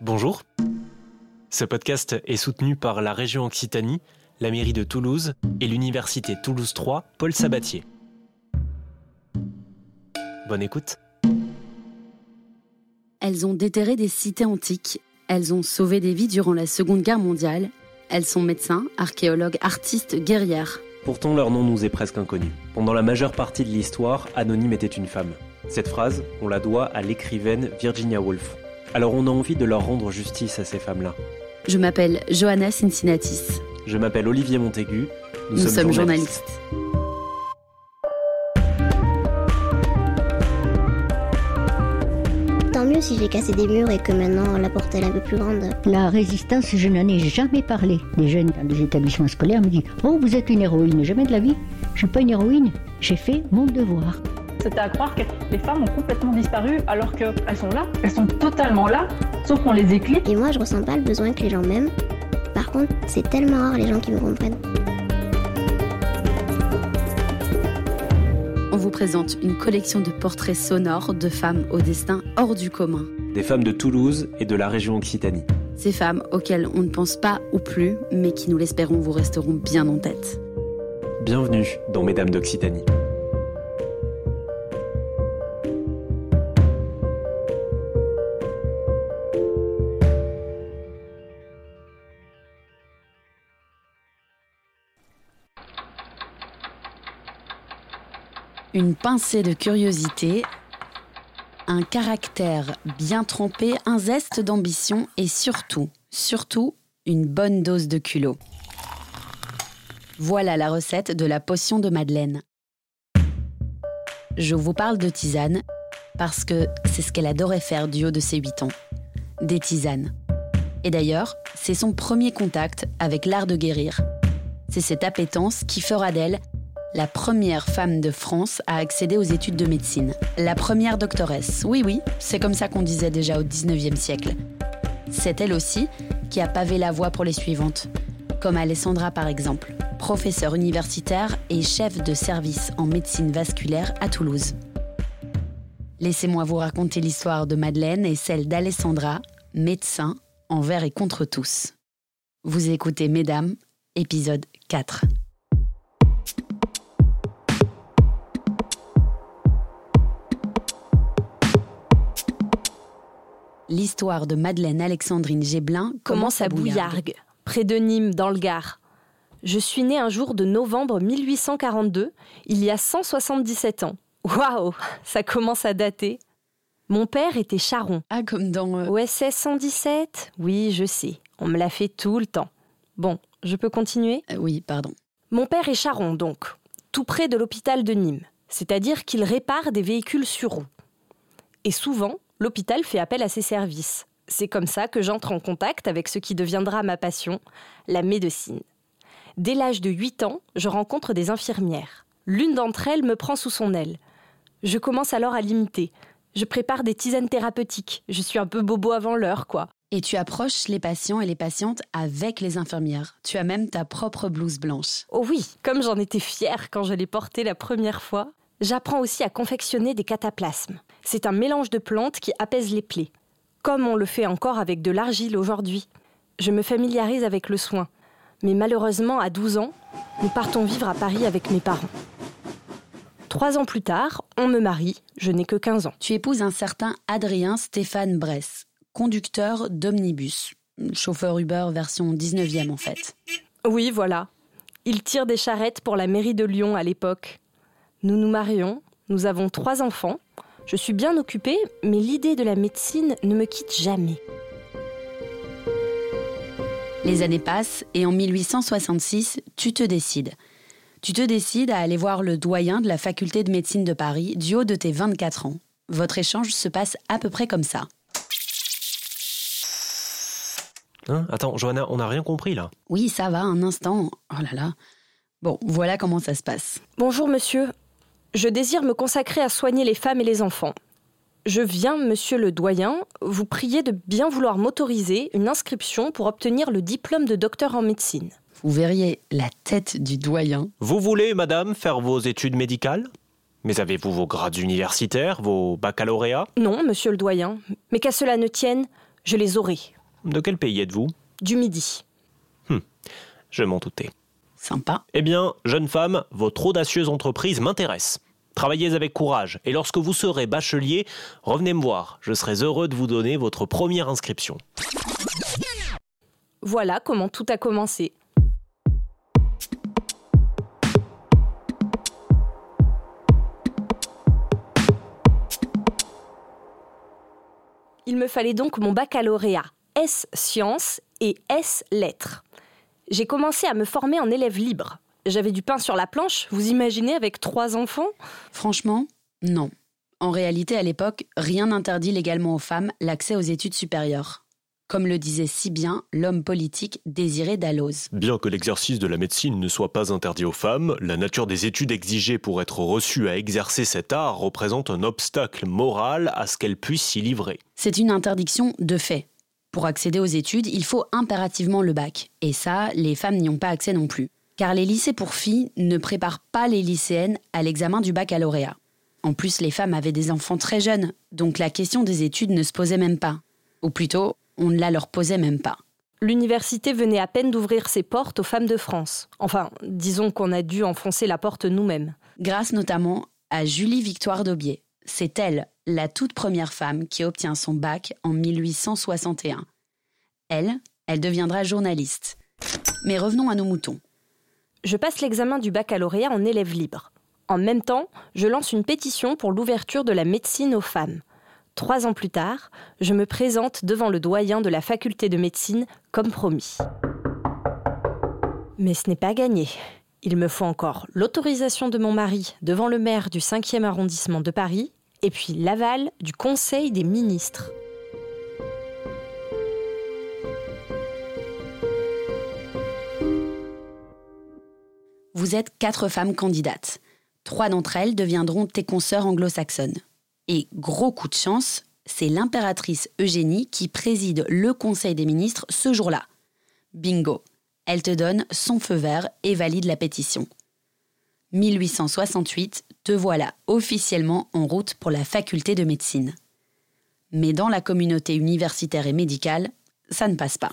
Bonjour. Ce podcast est soutenu par la région Occitanie, la mairie de Toulouse et l'université Toulouse 3 Paul Sabatier. Bonne écoute. Elles ont déterré des cités antiques, elles ont sauvé des vies durant la Seconde Guerre mondiale, elles sont médecins, archéologues, artistes, guerrières. Pourtant, leur nom nous est presque inconnu. Pendant la majeure partie de l'histoire, Anonyme était une femme. Cette phrase, on la doit à l'écrivaine Virginia Woolf. Alors on a envie de leur rendre justice à ces femmes-là. Je m'appelle Johanna Cincinnatis. Je m'appelle Olivier Montaigu. Nous, sommes, journalistes. Tant mieux si j'ai cassé des murs et que maintenant la porte est un peu plus grande. La résistance, je n'en ai jamais parlé. Les jeunes dans des établissements scolaires me disent Oh, vous êtes une héroïne. Jamais de la vie. Je ne suis pas une héroïne. J'ai fait mon devoir. C'était à croire que les femmes ont complètement disparu alors qu'elles sont là. Elles sont totalement là, sauf qu'on les éclipse. Et moi, je ressens pas le besoin que les gens m'aiment. Par contre, c'est tellement rare les gens qui me comprennent. On vous présente une collection de portraits sonores de femmes au destin hors du commun. Des femmes de Toulouse et de la région Occitanie. Ces femmes auxquelles on ne pense pas ou plus, mais qui, nous l'espérons, vous resteront bien en tête. Bienvenue dans Mesdames d'Occitanie. Une pincée de curiosité, un caractère bien trempé, un zeste d'ambition et surtout, surtout, une bonne dose de culot. Voilà la recette de la potion de Madeleine. Je vous parle de tisane parce que c'est ce qu'elle adorait faire du haut de ses 8 ans. Des tisanes. Et d'ailleurs, c'est son premier contact avec l'art de guérir. C'est cette appétence qui fera d'elle la première femme de France à accéder aux études de médecine. La première doctoresse. Oui, oui, c'est comme ça qu'on disait déjà au 19e siècle. C'est elle aussi qui a pavé la voie pour les suivantes, comme Alessandra par exemple, professeure universitaire et chef de service en médecine vasculaire à Toulouse. Laissez-moi vous raconter l'histoire de Madeleine et celle d'Alessandra, médecin envers et contre tous. Vous écoutez Mesdames, épisode 4. L'histoire de Madeleine Alexandrine Géblin commence à Bouillargues, près de Nîmes, dans le Gard? Je suis née un jour de novembre 1842, il y a 177 ans. Waouh, ça commence à dater. Mon père était charron. Ah, comme dans. euh, OSS 117 Oui, je sais, on me l'a fait tout le temps. Bon, je peux continuer? Euh, oui, pardon. Mon père est charron, donc, tout près de l'hôpital de Nîmes, c'est-à-dire qu'il répare des véhicules sur roues. Et souvent, l'hôpital fait appel à ses services. C'est comme ça que j'entre en contact avec ce qui deviendra ma passion, la médecine. Dès l'âge de 8 ans, je rencontre des infirmières. L'une d'entre elles me prend sous son aile. Je commence alors à l'imiter. Je prépare des tisanes thérapeutiques. Je suis un peu bobo avant l'heure, quoi. Et tu approches les patients et les patientes avec les infirmières. Tu as même ta propre blouse blanche. Oh oui, comme j'en étais fière quand je l'ai portée la première fois. J'apprends aussi à confectionner des cataplasmes. C'est un mélange de plantes qui apaise les plaies, comme on le fait encore avec de l'argile aujourd'hui. Je me familiarise avec le soin. Mais malheureusement, à 12 ans, nous partons vivre à Paris avec mes parents. Trois ans plus tard, on me marie, je n'ai que 15 ans. Tu épouses un certain Adrien Stéphane Bress, conducteur d'omnibus. Chauffeur Uber version 19e en fait. Oui, voilà. Il tire des charrettes pour la mairie de Lyon à l'époque. Nous nous marions, nous avons trois enfants. Je suis bien occupée, mais l'idée de la médecine ne me quitte jamais. Les années passent et en 1866, tu te décides. Tu te décides à aller voir le doyen de la faculté de médecine de Paris du haut de tes 24 ans. Votre échange se passe à peu près comme ça. Hein Attends, Johanna, on n'a rien compris là. Oui, ça va, un instant. Oh là là. Bon, voilà comment ça se passe. Bonjour monsieur. Je désire me consacrer à soigner les femmes et les enfants. Je viens, monsieur le doyen, vous prier de bien vouloir m'autoriser une inscription pour obtenir le diplôme de docteur en médecine. Vous verriez la tête du doyen. Vous voulez, madame, faire vos études médicales? Mais avez-vous vos grades universitaires, vos baccalauréats? Non, monsieur le doyen, mais qu'à cela ne tienne, Je les aurai. De quel pays êtes-vous? Du midi. Je m'en doutais. Sympa. Eh bien, jeune femme, votre audacieuse entreprise m'intéresse. Travaillez avec courage, et lorsque vous serez bachelier, revenez me voir. Je serai heureux de vous donner votre première inscription. Voilà comment tout a commencé. Il me fallait donc mon baccalauréat S sciences et S lettres. J'ai commencé à me former en élève libre. J'avais du pain sur la planche, vous imaginez, avec trois enfants? Franchement, non. En réalité, à l'époque, rien n'interdit légalement aux femmes l'accès aux études supérieures. Comme le disait si bien l'homme politique Désiré Dalloz. Bien que l'exercice de la médecine ne soit pas interdit aux femmes, la nature des études exigées pour être reçue à exercer cet art représente un obstacle moral à ce qu'elles puissent s'y livrer. C'est une interdiction de fait. Pour accéder aux études, il faut impérativement le bac. Et ça, les femmes n'y ont pas accès non plus. Car les lycées pour filles ne préparent pas les lycéennes à l'examen du baccalauréat. En plus, les femmes avaient des enfants très jeunes, donc la question des études ne se posait même pas. Ou plutôt, on ne la leur posait même pas. L'université venait à peine d'ouvrir ses portes aux femmes de France. Enfin, disons qu'on a dû enfoncer la porte nous-mêmes. Grâce notamment à Julie Victoire d'Aubier. C'est elle, la toute première femme qui obtient son bac en 1861. Elle, elle deviendra journaliste. Mais revenons à nos moutons. Je passe l'examen du baccalauréat en élève libre. En même temps, je lance une pétition pour l'ouverture de la médecine aux femmes. Trois ans plus tard, je me présente devant le doyen de la faculté de médecine comme promis. Mais ce n'est pas gagné. Il me faut encore l'autorisation de mon mari devant le maire du 5e arrondissement de Paris et puis l'aval du Conseil des ministres. Vous êtes quatre femmes candidates. Trois d'entre elles deviendront tes consoeurs anglo-saxonnes. Et gros coup de chance, c'est l'impératrice Eugénie qui préside le Conseil des ministres ce jour-là. Bingo, elle te donne son feu vert et valide la pétition. 1868, te voilà officiellement en route pour la faculté de médecine. Mais dans la communauté universitaire et médicale, ça ne passe pas.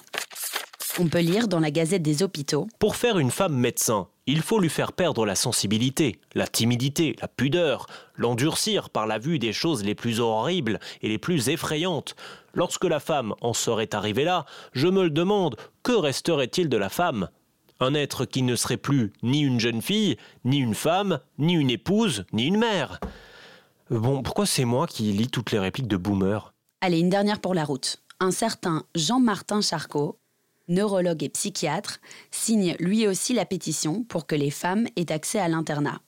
On peut lire dans la Gazette des hôpitaux Pour faire une femme médecin, il faut lui faire perdre la sensibilité, la timidité, la pudeur, l'endurcir par la vue des choses les plus horribles et les plus effrayantes. Lorsque la femme en serait arrivée là, je me le demande, que resterait-il de la femme? Un être qui ne serait plus ni une jeune fille, ni une femme, ni une épouse, ni une mère. Bon, pourquoi c'est moi qui lis toutes les répliques de Boomer? Allez, une dernière pour la route. Un certain Jean-Martin Charcot, neurologue et psychiatre, signe lui aussi la pétition pour que les femmes aient accès à l'internat.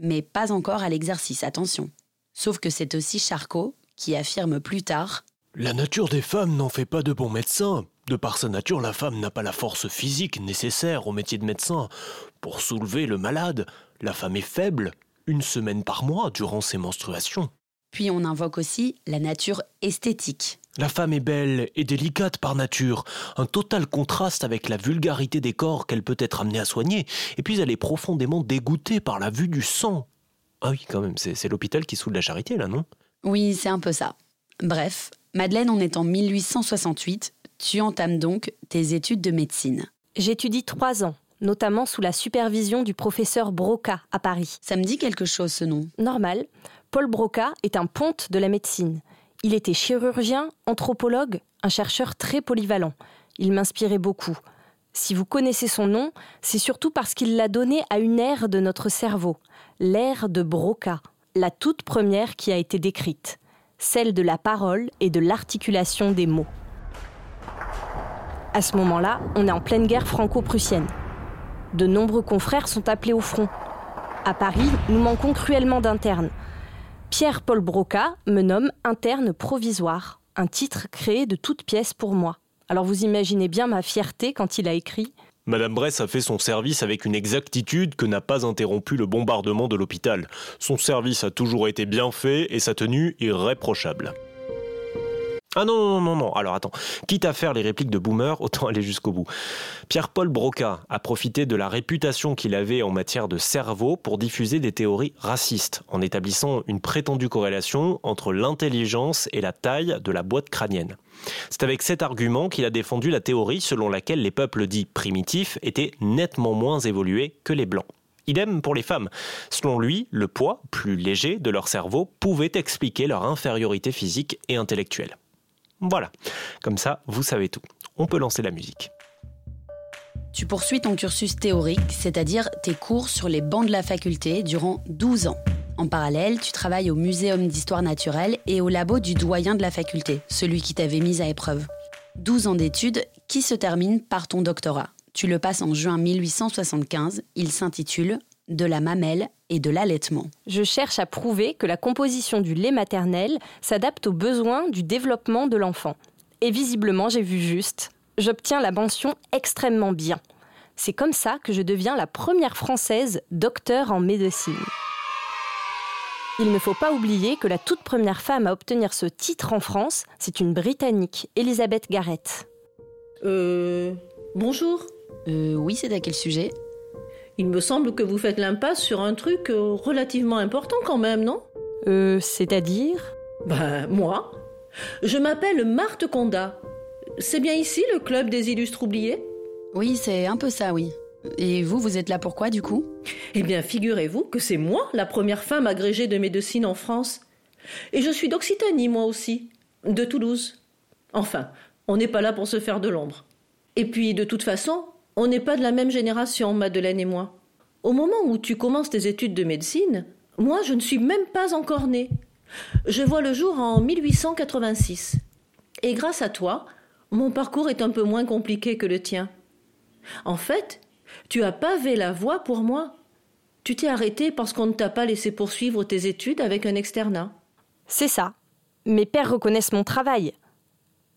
Mais pas encore à l'exercice, attention. Sauf que c'est aussi Charcot qui affirme plus tard La nature des femmes n'en fait pas de bons médecins. De par sa nature, la femme n'a pas la force physique nécessaire au métier de médecin. Pour soulever le malade, la femme est faible, une semaine par mois durant ses menstruations. Puis on invoque aussi la nature esthétique. La femme est belle et délicate par nature, un total contraste avec la vulgarité des corps qu'elle peut être amenée à soigner, et puis elle est profondément dégoûtée par la vue du sang. Ah oui, quand même, c'est l'hôpital qui soude la charité, là, non? Oui, c'est un peu ça. Bref, Madeleine, on est en 1868. Tu entames donc tes études de médecine. J'étudie trois ans, notamment sous la supervision du professeur Broca à Paris. Ça me dit quelque chose ce nom. Normal, Paul Broca est un ponte de la médecine. Il était chirurgien, anthropologue, un chercheur très polyvalent. Il m'inspirait beaucoup. Si vous connaissez son nom, c'est surtout parce qu'il l'a donné à une ère de notre cerveau, l'ère de Broca, la toute première qui a été décrite, celle de la parole et de l'articulation des mots. À ce moment-là, on est en pleine guerre franco-prussienne. De nombreux confrères sont appelés au front. À Paris, nous manquons cruellement d'internes. Pierre-Paul Broca me nomme interne provisoire, un titre créé de toutes pièces pour moi. Alors vous imaginez bien ma fierté quand il a écrit Madame Bress a fait son service avec une exactitude que n'a pas interrompu le bombardement de l'hôpital. Son service a toujours été bien fait et sa tenue irréprochable. Ah non, non, non, non. Alors attends, quitte à faire les répliques de boomer, autant aller jusqu'au bout. Pierre-Paul Broca a profité de la réputation qu'il avait en matière de cerveau pour diffuser des théories racistes, en établissant une prétendue corrélation entre l'intelligence et la taille de la boîte crânienne. C'est avec cet argument qu'il a défendu la théorie selon laquelle les peuples dits primitifs étaient nettement moins évolués que les blancs. Idem pour les femmes. Selon lui, le poids, plus léger, de leur cerveau pouvait expliquer leur infériorité physique et intellectuelle. Voilà, comme ça, vous savez tout. On peut lancer la musique. Tu poursuis ton cursus théorique, c'est-à-dire tes cours sur les bancs de la faculté durant 12 ans. En parallèle, tu travailles au Muséum d'histoire naturelle et au labo du doyen de la faculté, celui qui t'avait mise à épreuve. 12 ans d'études qui se terminent par ton doctorat. Tu le passes en juin 1875. Il s'intitule De la mamelle et de l'allaitement. Je cherche à prouver que la composition du lait maternel s'adapte aux besoins du développement de l'enfant. Et visiblement, j'ai vu juste. J'obtiens la mention extrêmement bien. C'est comme ça que je deviens la première française docteur en médecine. Il ne faut pas oublier que la toute première femme à obtenir ce titre en France, c'est une Britannique, Elizabeth Garrett. Euh. Bonjour. Euh, oui, c'est à quel sujet? Il me semble que vous faites l'impasse sur un truc euh, relativement important quand même, non? Euh, c'est-à-dire? Ben, moi. Je m'appelle Marthe Conda. C'est bien ici le club des illustres oubliés? Oui, c'est un peu ça, oui. Et vous, vous êtes là pourquoi du coup? Eh bien, figurez-vous que c'est moi la première femme agrégée de médecine en France. Et je suis d'Occitanie, moi aussi, de Toulouse. Enfin, on n'est pas là pour se faire de l'ombre. Et puis, de toute façon, on n'est pas de la même génération, Madeleine et moi. Au moment où tu commences tes études de médecine, moi, je ne suis même pas encore née. Je vois le jour en 1886. Et grâce à toi, mon parcours est un peu moins compliqué que le tien. En fait, tu as pavé la voie pour moi. Tu t'es arrêté parce qu'on ne t'a pas laissé poursuivre tes études avec un externat. C'est ça. Mes pères reconnaissent mon travail.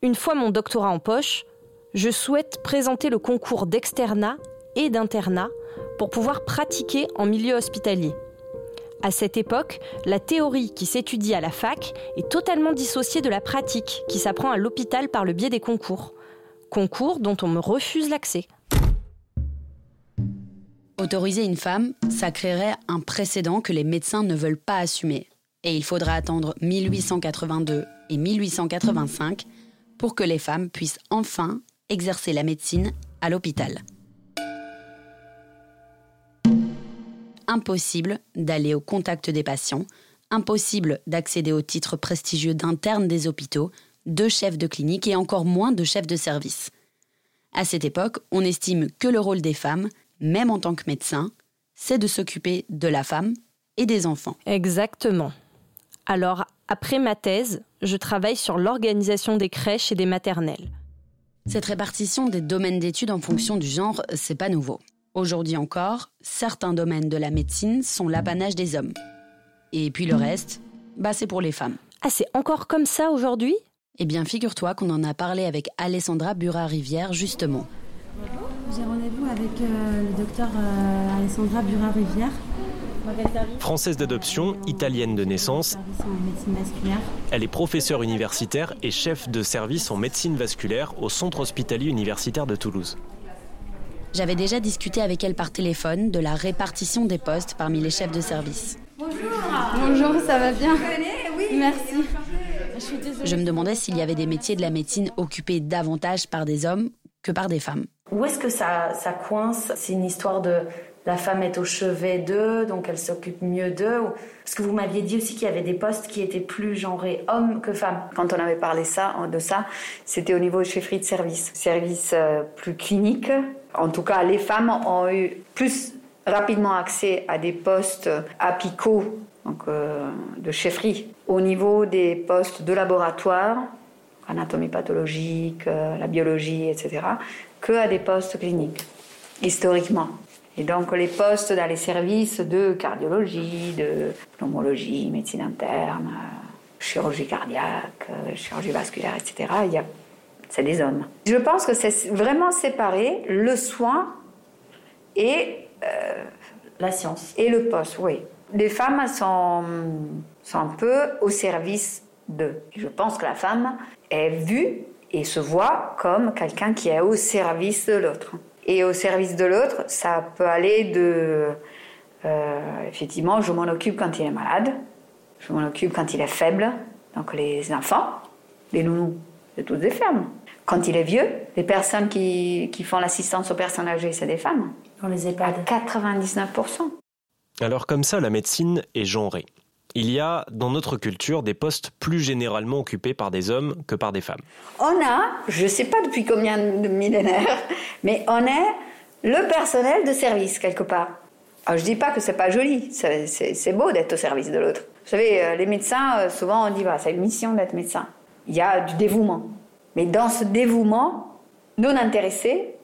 Une fois mon doctorat en poche, je souhaite présenter le concours d'externat et d'internat pour pouvoir pratiquer en milieu hospitalier. À cette époque, la théorie qui s'étudie à la fac est totalement dissociée de la pratique qui s'apprend à l'hôpital par le biais des concours. Concours dont on me refuse l'accès. Autoriser une femme, ça créerait un précédent que les médecins ne veulent pas assumer. Et il faudra attendre 1882 et 1885 pour que les femmes puissent enfin exercer la médecine à l'hôpital. Impossible d'aller au contact des patients, impossible d'accéder au titre prestigieux d'interne des hôpitaux, de chef de clinique et encore moins de chef de service. À cette époque, on estime que le rôle des femmes, même en tant que médecin, c'est de s'occuper de la femme et des enfants. Exactement. Alors, après ma thèse, je travaille sur l'organisation des crèches et des maternelles. Cette répartition des domaines d'études en fonction du genre, c'est pas nouveau. Aujourd'hui encore, certains domaines de la médecine sont l'apanage des hommes. Et puis le reste, bah c'est pour les femmes. Ah, c'est encore comme ça aujourd'hui? Eh bien, figure-toi qu'on en a parlé avec Alessandra Burat-Rivière justement. J'ai rendez-vous avec euh, le docteur euh, Alessandra Burat-Rivière. Française d'adoption, italienne de naissance, elle est professeure universitaire et chef de service en médecine vasculaire au Centre hospitalier universitaire de Toulouse. J'avais déjà discuté avec elle par téléphone de la répartition des postes parmi les chefs de service. Bonjour, ça va bien? Merci. Je me demandais s'il y avait des métiers de la médecine occupés davantage par des hommes que par des femmes. Où est-ce que ça, ça coince? C'est une histoire de la femme est au chevet d'eux, donc elle s'occupe mieux d'eux. Parce que vous m'aviez dit aussi qu'il y avait des postes qui étaient plus genrés hommes que femmes. Quand on avait parlé ça, de ça, c'était au niveau chefferie de service, service euh, plus clinique. En tout cas, les femmes ont eu plus rapidement accès à des postes apicaux, donc euh, de chefferie, au niveau des postes de laboratoire, anatomie pathologique, euh, la biologie, etc., que à des postes cliniques, historiquement. Et donc les postes dans les services de cardiologie, de pneumologie, médecine interne, euh, chirurgie cardiaque, euh, chirurgie vasculaire, etc., il y a, c'est des hommes. Je pense que c'est vraiment séparé le soin et, euh, La science. et le poste, oui. Les femmes sont, sont un peu au service d'eux. Je pense que la femme est vue et se voit comme quelqu'un qui est au service de l'autre. Et au service de l'autre, ça peut aller de, euh, effectivement, je m'en occupe quand il est malade, je m'en occupe quand il est faible, donc les enfants, les nounous, c'est toutes des femmes. Quand il est vieux, les personnes qui, qui font l'assistance aux personnes âgées, c'est des femmes. Dans les EHPAD. À 99%. Alors comme ça, la médecine est genrée. Il y a dans notre culture des postes plus généralement occupés par des hommes que par des femmes. On a, je ne sais pas depuis combien de millénaires, mais on est le personnel de service quelque part. Alors, je dis pas que c'est pas joli, c'est beau d'être au service de l'autre. Vous savez, euh, les médecins, euh, souvent on dit, bah, c'est une mission d'être médecin. Il y a du dévouement. Mais dans ce dévouement non intéressé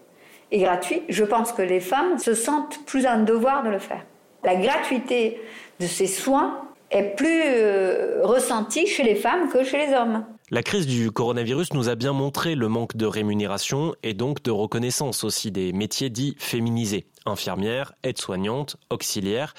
et gratuit, je pense que les femmes se sentent plus en devoir de le faire. La gratuité de ces soins est plus euh, ressentie chez les femmes que chez les hommes. La crise du coronavirus nous a bien montré le manque de rémunération et donc de reconnaissance aussi des métiers dits féminisés. Infirmières, aides-soignantes, auxiliaires,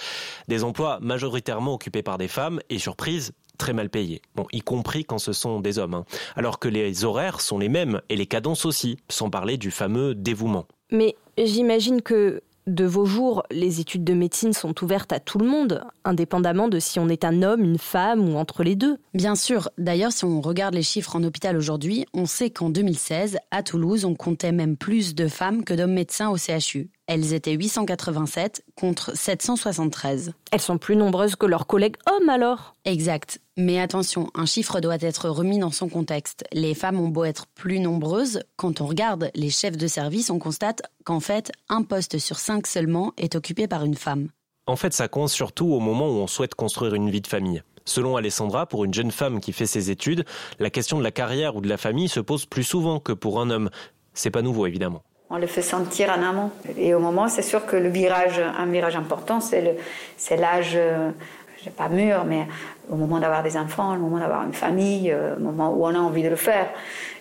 des emplois majoritairement occupés par des femmes et surprise, très mal payés. Bon, y compris quand ce sont des hommes. Hein. Alors que les horaires sont les mêmes et les cadences aussi, sans parler du fameux dévouement. Mais j'imagine que de vos jours, les études de médecine sont ouvertes à tout le monde, indépendamment de si on est un homme, une femme ou entre les deux. Bien sûr. D'ailleurs, si on regarde les chiffres en hôpital aujourd'hui, on sait qu'en 2016, à Toulouse, on comptait même plus de femmes que d'hommes médecins au CHU. Elles étaient 887 contre 773. Elles sont plus nombreuses que leurs collègues hommes alors Exact. Mais attention, un chiffre doit être remis dans son contexte. Les femmes ont beau être plus nombreuses, quand on regarde les chefs de service, on constate qu'en fait, un poste sur cinq seulement est occupé par une femme. En fait, ça coince surtout au moment où on souhaite construire une vie de famille. Selon Alessandra, pour une jeune femme qui fait ses études, la question de la carrière ou de la famille se pose plus souvent que pour un homme. C'est pas nouveau, évidemment on le fait sentir en amont. Et au moment, c'est sûr que le virage, un virage important, c'est l'âge, euh, je sais pas mûr, mais au moment d'avoir des enfants, le moment d'avoir une famille, euh, le moment où on a envie de le faire.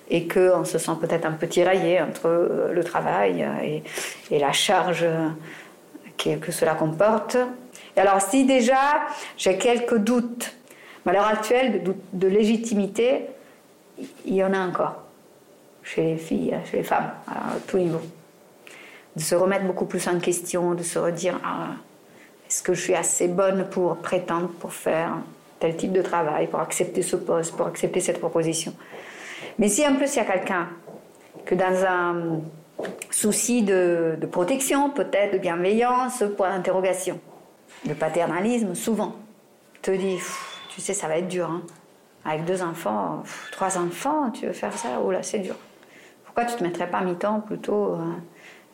Et qu'on se sent peut-être un peu tiraillé entre euh, le travail et, la charge que, cela comporte. Et alors, si déjà j'ai quelques doutes, à l'heure actuelle, de légitimité, il y en a encore chez les filles, chez les femmes, à tout niveau. De se remettre beaucoup plus en question, de se redire ah, est-ce que je suis assez bonne pour prétendre, pour faire tel type de travail, pour accepter ce poste, pour accepter cette proposition. Mais si en plus il y a quelqu'un que dans un souci de, protection, peut-être de bienveillance, point d'interrogation, de paternalisme, souvent, te dit tu sais, ça va être dur. Hein. Avec deux enfants, trois enfants, tu veux faire ça? Oh là, c'est dur pourquoi tu te mettrais pas à mi-temps plutôt, euh,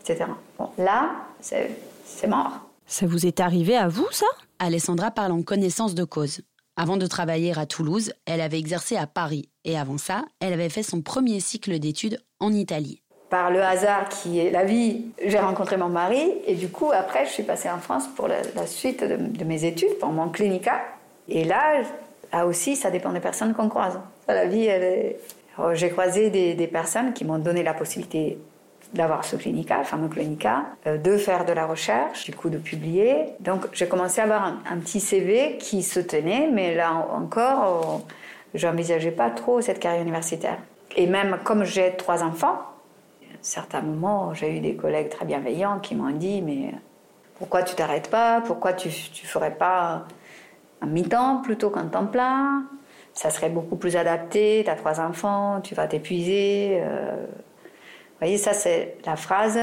etc. Bon, là, c'est mort. Ça vous est arrivé à vous, ça? Alessandra parle en connaissance de cause. Avant de travailler à Toulouse, elle avait exercé à Paris. Et avant ça, elle avait fait son premier cycle d'études en Italie. Par le hasard qui est la vie, j'ai rencontré mon mari. Et du coup, après, je suis passée en France pour la, suite de, mes études, pour mon clinica. Et là, là aussi, ça dépend des personnes qu'on croise. La vie, elle est, j'ai croisé des, personnes qui m'ont donné la possibilité d'avoir ce clinica, le fameux clinica, euh, de faire de la recherche, du coup de publier. Donc j'ai commencé à avoir un, petit CV qui se tenait, mais là encore, euh, je n'envisageais pas trop cette carrière universitaire. Et même comme j'ai trois enfants, à certains moments, j'ai eu des collègues très bienveillants qui m'ont dit, mais pourquoi tu t'arrêtes pas? Pourquoi tu ne ferais pas un mi-temps plutôt qu'un temps plein? Ça serait beaucoup plus adapté, tu as trois enfants, tu vas t'épuiser. Euh. Vous voyez, ça c'est la phrase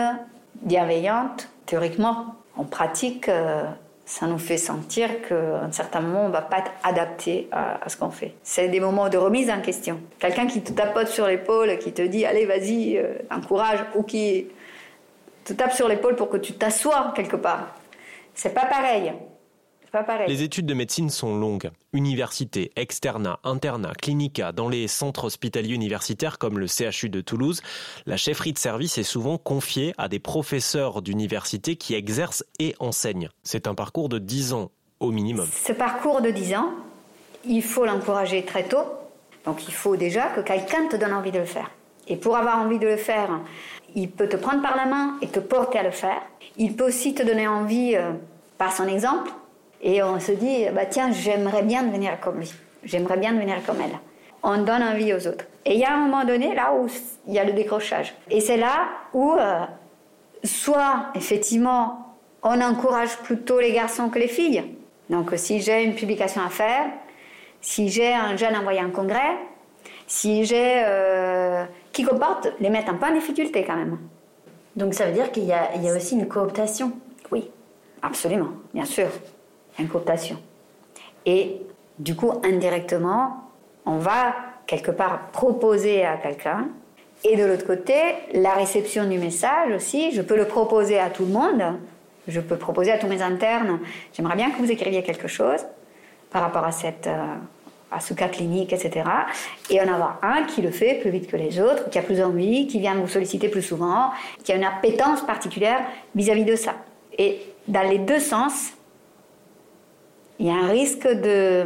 bienveillante, théoriquement. En pratique, euh, ça nous fait sentir qu'à un certain moment, on ne va pas être adapté à, ce qu'on fait. C'est des moments de remise en question. Quelqu'un qui te tapote sur l'épaule, qui te dit allez, vas-y, euh, encourage, ou qui te tape sur l'épaule pour que tu t'assoies quelque part. C'est pas pareil. Les études de médecine sont longues. Université, externat, internat, clinica, dans les centres hospitaliers universitaires comme le CHU de Toulouse, la chefferie de service est souvent confiée à des professeurs d'université qui exercent et enseignent. C'est un parcours de 10 ans au minimum. Ce parcours de 10 ans, il faut l'encourager très tôt. Donc il faut déjà que quelqu'un te donne envie de le faire. Et pour avoir envie de le faire, il peut te prendre par la main et te porter à le faire. Il peut aussi te donner envie euh, par son exemple et on se dit, bah tiens, j'aimerais bien devenir comme lui. J'aimerais bien devenir comme elle. on donne envie aux autres. Et il y a un moment donné là où il y a le décrochage. Et c'est là où, euh, soit effectivement, on encourage plutôt les garçons que les filles. Donc si j'ai une publication à faire, si j'ai un jeune envoyé en congrès, si j'ai... Euh, qui comporte les mettre un peu en difficulté quand même. Donc ça veut dire qu'il y, y a, aussi une cooptation Oui, absolument, bien sûr. Une cooptation. Et du coup, indirectement, on va quelque part proposer à quelqu'un. Et de l'autre côté, la réception du message aussi, je peux le proposer à tout le monde. Je peux proposer à tous mes internes, j'aimerais bien que vous écriviez quelque chose par rapport à, cette, euh, à ce cas clinique, etc. Et en avoir un qui le fait plus vite que les autres, qui a plus envie, qui vient vous solliciter plus souvent, qui a une appétence particulière vis-à-vis de ça. Et dans les deux sens, il y a un risque de,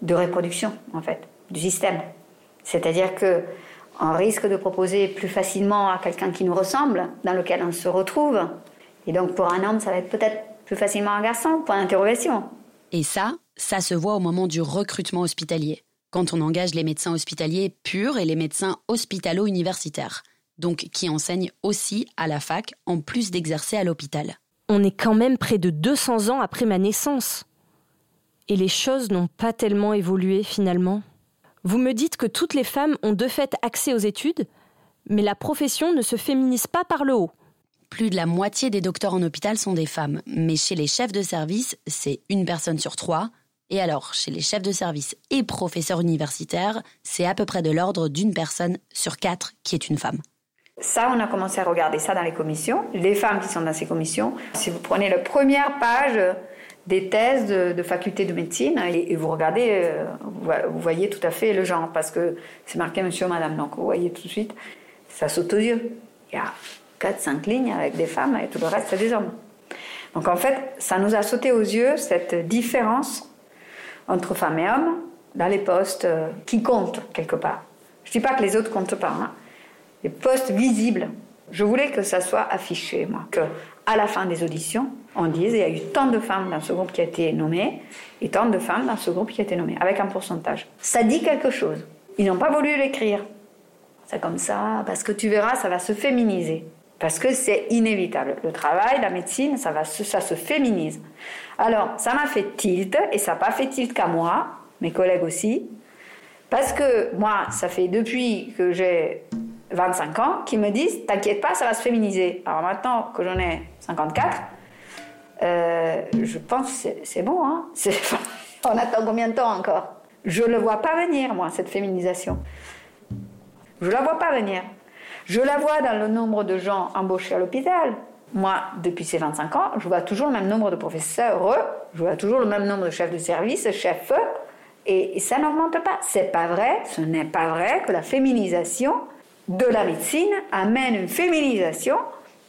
de reproduction, en fait du système. C'est-à-dire que on risque de proposer plus facilement à quelqu'un qui nous ressemble, dans lequel on se retrouve. Et donc pour un homme, ça va être peut-être plus facilement un garçon, point d'interrogation. Et ça, ça se voit au moment du recrutement hospitalier, quand on engage les médecins hospitaliers purs et les médecins hospitalo-universitaires, donc qui enseignent aussi à la fac en plus d'exercer à l'hôpital. On est quand même près de 200 ans après ma naissance. Et les choses n'ont pas tellement évolué finalement. Vous me dites que toutes les femmes ont de fait accès aux études, mais la profession ne se féminise pas par le haut. Plus de la moitié des docteurs en hôpital sont des femmes, mais chez les chefs de service, c'est une personne sur trois. Et alors, chez les chefs de service et professeurs universitaires, c'est à peu près de l'ordre d'une personne sur quatre qui est une femme. Ça, on a commencé à regarder ça dans les commissions. Les femmes qui sont dans ces commissions, si vous prenez la première page des thèses de, faculté de médecine et, vous regardez, euh, vous voyez tout à fait le genre parce que c'est marqué monsieur, madame. Donc vous voyez tout de suite, ça saute aux yeux. Il y a 4-5 lignes avec des femmes et tout le reste c'est des hommes. Donc en fait, ça nous a sauté aux yeux cette différence entre femmes et hommes dans les postes euh, qui comptent quelque part. Je ne dis pas que les autres comptent pas, hein. les postes visibles. Je voulais que ça soit affiché, moi, que à la fin des auditions, on dise il y a eu tant de femmes dans ce groupe qui a été nommé et tant de femmes dans ce groupe qui a été nommé, avec un pourcentage. Ça dit quelque chose. Ils n'ont pas voulu l'écrire. C'est comme ça, parce que tu verras, ça va se féminiser. Parce que c'est inévitable. Le travail, la médecine, ça, va ça se féminise. Alors, ça m'a fait tilt, et ça n'a pas fait tilt qu'à moi, mes collègues aussi, parce que moi, ça fait depuis que j'ai 25 ans qui me disent T'inquiète pas, ça va se féminiser. Alors maintenant que j'en ai 54, euh, je pense que c'est bon. Hein On attend combien de temps encore? Je ne le vois pas venir, moi, cette féminisation. Je ne la vois pas venir. Je la vois dans le nombre de gens embauchés à l'hôpital. Moi, depuis ces 25 ans, je vois toujours le même nombre de professeurs, je vois toujours le même nombre de chefs de service, chefs, et, et ça n'augmente pas. C'est pas vrai, ce n'est pas vrai que la féminisation de la médecine amène une féminisation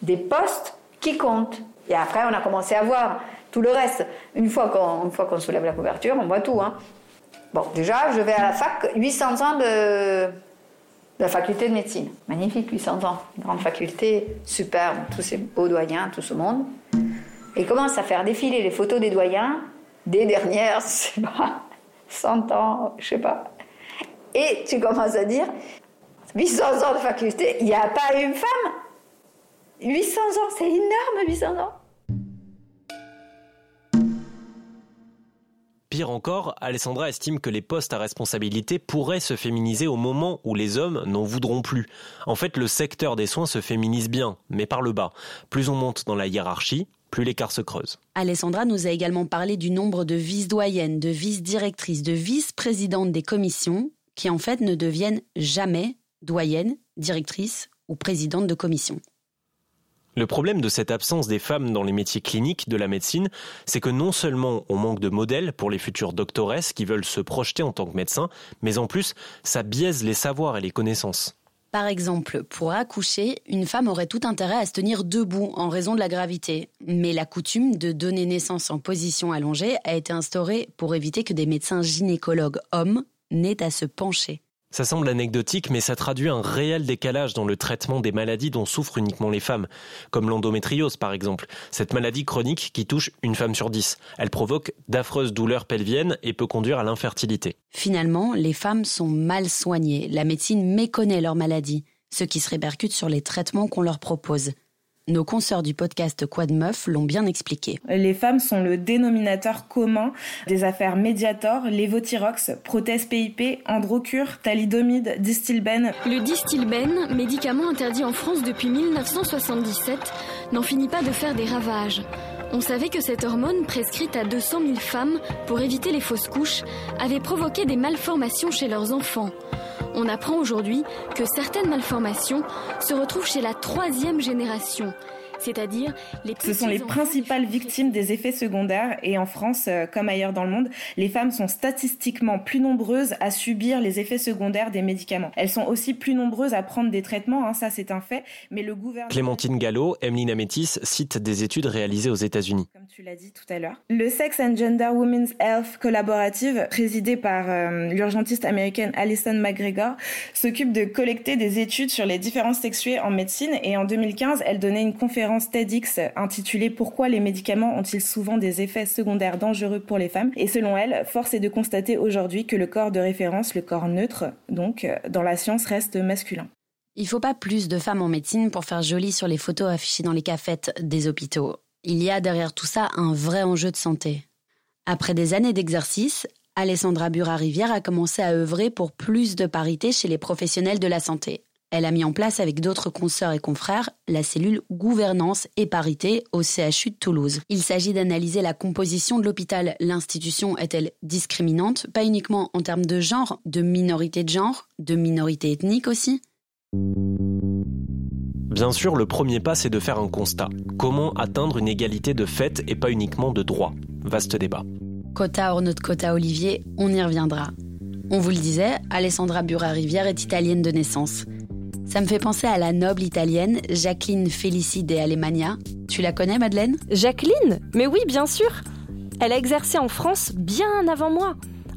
des postes qui comptent. Et après, on a commencé à voir tout le reste. Une fois qu'on, soulève la couverture, on voit tout. Hein. Bon, déjà, je vais à la fac, 800 ans de, la faculté de médecine. Magnifique, 800 ans. grande faculté, superbe, tous ces beaux doyens, tout ce monde. Et commence à faire défiler les photos des doyens des dernières, je sais pas, 100 ans, je sais pas. Et tu commences à dire, 800 ans de faculté, il n'y a pas une femme 800 ans, c'est énorme, 800 ans Pire encore, Alessandra estime que les postes à responsabilité pourraient se féminiser au moment où les hommes n'en voudront plus. En fait, le secteur des soins se féminise bien, mais par le bas. Plus on monte dans la hiérarchie, plus l'écart se creuse. Alessandra nous a également parlé du nombre de vice-doyennes, de vice-directrices, de vice-présidentes des commissions qui en fait ne deviennent jamais doyenne, directrice ou présidente de commission. Le problème de cette absence des femmes dans les métiers cliniques de la médecine, c'est que non seulement on manque de modèles pour les futures doctoresses qui veulent se projeter en tant que médecins, mais en plus, ça biaise les savoirs et les connaissances. Par exemple, pour accoucher, une femme aurait tout intérêt à se tenir debout en raison de la gravité. Mais la coutume de donner naissance en position allongée a été instaurée pour éviter que des médecins gynécologues hommes n'aient à se pencher. Ça semble anecdotique, mais ça traduit un réel décalage dans le traitement des maladies dont souffrent uniquement les femmes, comme l'endométriose par exemple. Cette maladie chronique qui touche une femme sur dix. Elle provoque d'affreuses douleurs pelviennes et peut conduire à l'infertilité. Finalement, les femmes sont mal soignées. La médecine méconnaît leur maladie, ce qui se répercute sur les traitements qu'on leur propose. Nos consoeurs du podcast Quad Meuf l'ont bien expliqué. Les femmes sont le dénominateur commun des affaires Mediator, Levothyrox, prothèse PIP, Androcure, Thalidomide, Distilben. Le Distilben, médicament interdit en France depuis 1977, n'en finit pas de faire des ravages. On savait que cette hormone, prescrite à 200 000 femmes pour éviter les fausses couches, avait provoqué des malformations chez leurs enfants. On apprend aujourd'hui que certaines malformations se retrouvent chez la troisième génération, c'est-à-dire les Ce sont les principales victimes des effets secondaires et en France, euh, comme ailleurs dans le monde, les femmes sont statistiquement plus nombreuses à subir les effets secondaires des médicaments. Elles sont aussi plus nombreuses à prendre des traitements, hein, ça c'est un fait, mais le gouvernement... Clémentine Gallo, Emeline Amétis citent des études réalisées aux États-Unis. Comme tu l'as dit tout à l'heure. Le Sex and Gender Women's Health Collaborative, présidé par euh, l'urgentiste américaine Alison McGregor, s'occupe de collecter des études sur les différences sexuées en médecine et en 2015, elle donnait une conférence TEDx intitulée Pourquoi les médicaments ont-ils souvent des effets secondaires dangereux pour les femmes? Et selon elle, force est de constater aujourd'hui que le corps de référence, le corps neutre, donc, dans la science reste masculin. Il faut pas plus de femmes en médecine pour faire joli sur les photos affichées dans les cafettes des hôpitaux. Il y a derrière tout ça un vrai enjeu de santé. Après des années d'exercice, Alessandra Bura-Rivière a commencé à œuvrer pour plus de parité chez les professionnels de la santé. Elle a mis en place avec d'autres consoeurs et confrères la cellule gouvernance et parité au CHU de Toulouse. Il s'agit d'analyser la composition de l'hôpital. L'institution est-elle discriminante, pas uniquement en termes de genre, de minorité de genre, de minorité ethnique aussi? Bien sûr, le premier pas, c'est de faire un constat. Comment atteindre une égalité de fait et pas uniquement de droit? Vaste débat. Quota hors notre quota Olivier, on y reviendra. On vous le disait, Alessandra Bura-Rivière est italienne de naissance. Ça me fait penser à la noble italienne Jacqueline Felici de Alemania. Tu la connais, Madeleine? Jacqueline? Mais oui, bien sûr Elle a exercé en France bien avant moi.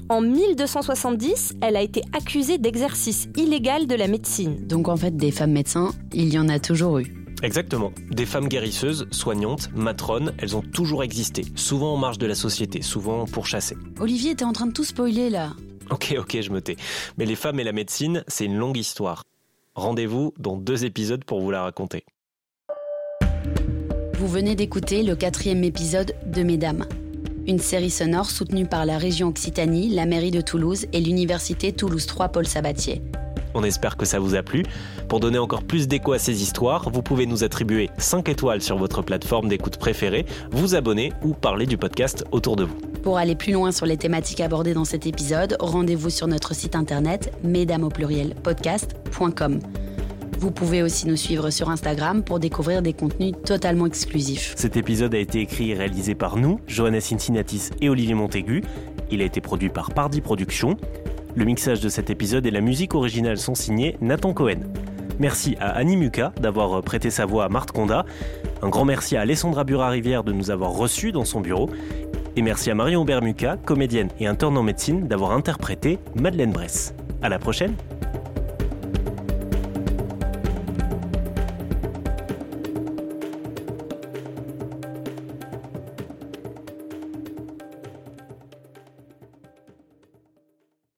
En 1270, elle a été accusée d'exercice illégal de la médecine. Donc en fait, des femmes médecins, il y en a toujours eu. Exactement. Des femmes guérisseuses, soignantes, matrones, elles ont toujours existé, souvent en marge de la société, souvent pour chasser. Olivier, t'es en train de tout spoiler là. Ok, ok, je me tais. Mais les femmes et la médecine, c'est une longue histoire. Rendez-vous dans deux épisodes pour vous la raconter. Vous venez d'écouter le quatrième épisode de Mesdames, une série sonore soutenue par la région Occitanie, la mairie de Toulouse et l'université Toulouse 3 Paul Sabatier. On espère que ça vous a plu. Pour donner encore plus d'écho à ces histoires, vous pouvez nous attribuer 5 étoiles sur votre plateforme d'écoute préférée, vous abonner ou parler du podcast autour de vous. Pour aller plus loin sur les thématiques abordées dans cet épisode, rendez-vous sur notre site internet mesdames au pluriel podcast.com. Vous pouvez aussi nous suivre sur Instagram pour découvrir des contenus totalement exclusifs. Cet épisode a été écrit et réalisé par nous, Johanna Cincinnatis et Olivier Montaigu. Il a été produit par Pardy Productions. Le mixage de cet épisode et la musique originale sont signés Nathan Cohen. Merci à Annie Muka d'avoir prêté sa voix à Marthe Conda. Un grand merci à Alessandra Bura-Rivière de nous avoir reçus dans son bureau. Et merci à Marion Bermuca, comédienne et interne en médecine, d'avoir interprété Madeleine Bress. À la prochaine!